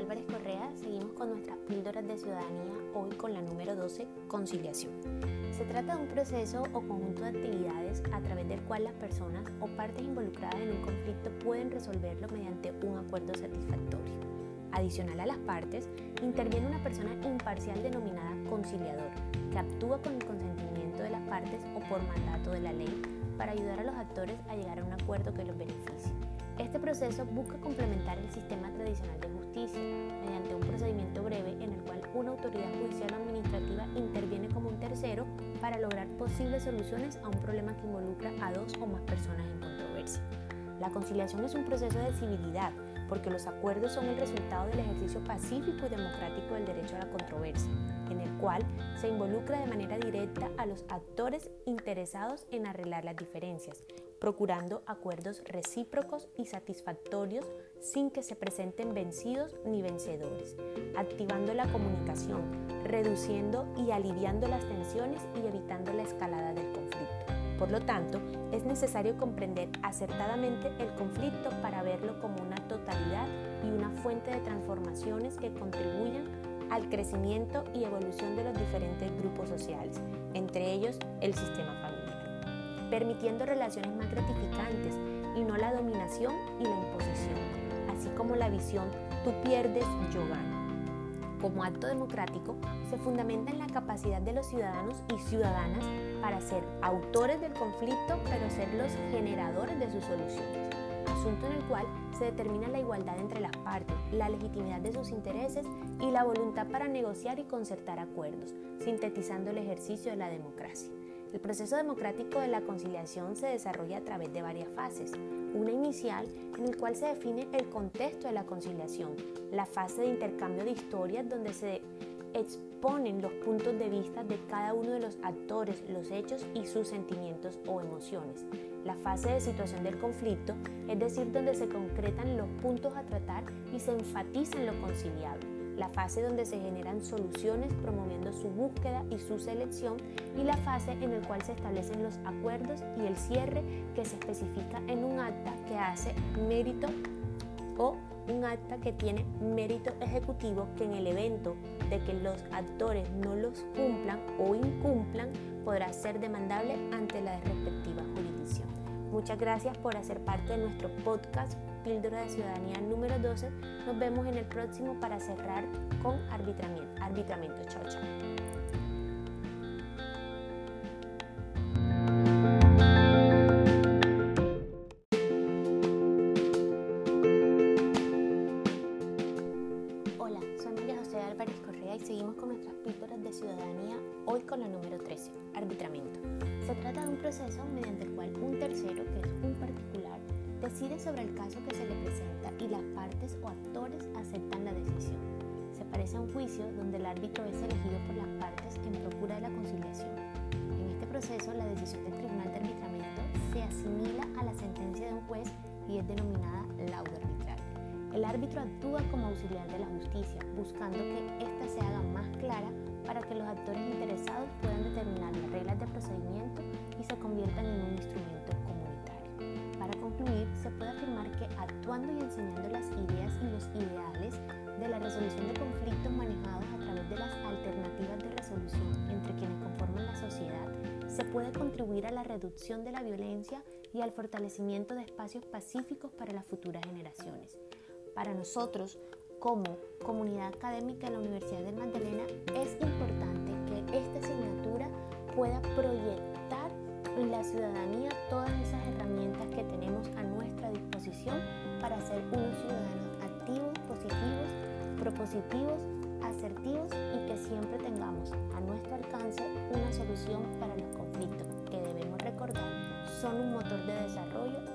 Álvarez Correa, seguimos con nuestras píldoras de ciudadanía, hoy con la número 12, conciliación. Se trata de un proceso o conjunto de actividades a través del cual las personas o partes involucradas en un conflicto pueden resolverlo mediante un acuerdo satisfactorio. Adicional a las partes, interviene una persona imparcial denominada conciliador, que actúa con el consentimiento de las partes o por mandato de la ley para ayudar a los actores a llegar a un acuerdo que los beneficie. Este proceso busca complementar el sistema tradicional de justicia mediante un procedimiento breve en el cual una autoridad judicial o administrativa interviene como un tercero para lograr posibles soluciones a un problema que involucra a dos o más personas en controversia. La conciliación es un proceso de civilidad porque los acuerdos son el resultado del ejercicio pacífico y democrático del derecho a la controversia, en el cual se involucra de manera directa a los actores interesados en arreglar las diferencias, procurando acuerdos recíprocos y satisfactorios sin que se presenten vencidos ni vencedores, activando la comunicación, reduciendo y aliviando las tensiones y evitando la escalada del conflicto. Por lo tanto, es necesario comprender acertadamente el conflicto para verlo como una totalidad y una fuente de transformaciones que contribuyan al crecimiento y evolución de los diferentes grupos sociales, entre ellos el sistema familiar permitiendo relaciones más gratificantes y no la dominación y la imposición, así como la visión tú pierdes, yo gano. Como acto democrático, se fundamenta en la capacidad de los ciudadanos y ciudadanas para ser autores del conflicto, pero ser los generadores de sus soluciones, asunto en el cual se determina la igualdad entre las partes, la legitimidad de sus intereses y la voluntad para negociar y concertar acuerdos, sintetizando el ejercicio de la democracia. El proceso democrático de la conciliación se desarrolla a través de varias fases. Una inicial en el cual se define el contexto de la conciliación, la fase de intercambio de historias donde se exponen los puntos de vista de cada uno de los actores, los hechos y sus sentimientos o emociones. La fase de situación del conflicto, es decir, donde se concretan los puntos a tratar y se enfatiza en lo conciliable la fase donde se generan soluciones promoviendo su búsqueda y su selección y la fase en la cual se establecen los acuerdos y el cierre que se especifica en un acta que hace mérito o un acta que tiene mérito ejecutivo que en el evento de que los actores no los cumplan o incumplan podrá ser demandable ante la respectiva jurisdicción. Muchas gracias por hacer parte de nuestro podcast Píldora de Ciudadanía número 12. Nos vemos en el próximo para cerrar con arbitramiento. Arbitramiento. Chao, chao. Hola, soy María José Álvarez Correa y seguimos con nuestras píldoras de ciudadanía, hoy con la número 13, arbitramiento. Se trata de un proceso mediante el cual un tercero, que es un particular, decide sobre el caso que se le presenta y las partes o actores aceptan la decisión. Se parece a un juicio donde el árbitro es elegido por las partes en procura de la conciliación. En este proceso, la decisión del Tribunal de Arbitramiento se asimila a la sentencia de un juez y es denominada laudo arbitral. El árbitro actúa como auxiliar de la justicia, buscando que ésta se haga más clara para que los actores interesados puedan determinar las reglas de procedimiento y se conviertan en un instrumento se puede afirmar que actuando y enseñando las ideas y los ideales de la resolución de conflictos manejados a través de las alternativas de resolución entre quienes conforman la sociedad, se puede contribuir a la reducción de la violencia y al fortalecimiento de espacios pacíficos para las futuras generaciones. Para nosotros, como comunidad académica de la Universidad de Magdalena, es importante que esta asignatura pueda proyectar en la ciudadanía todas esas herramientas que tenemos a para ser unos ciudadanos activos, positivos, propositivos, asertivos y que siempre tengamos a nuestro alcance una solución para los conflictos que debemos recordar son un motor de desarrollo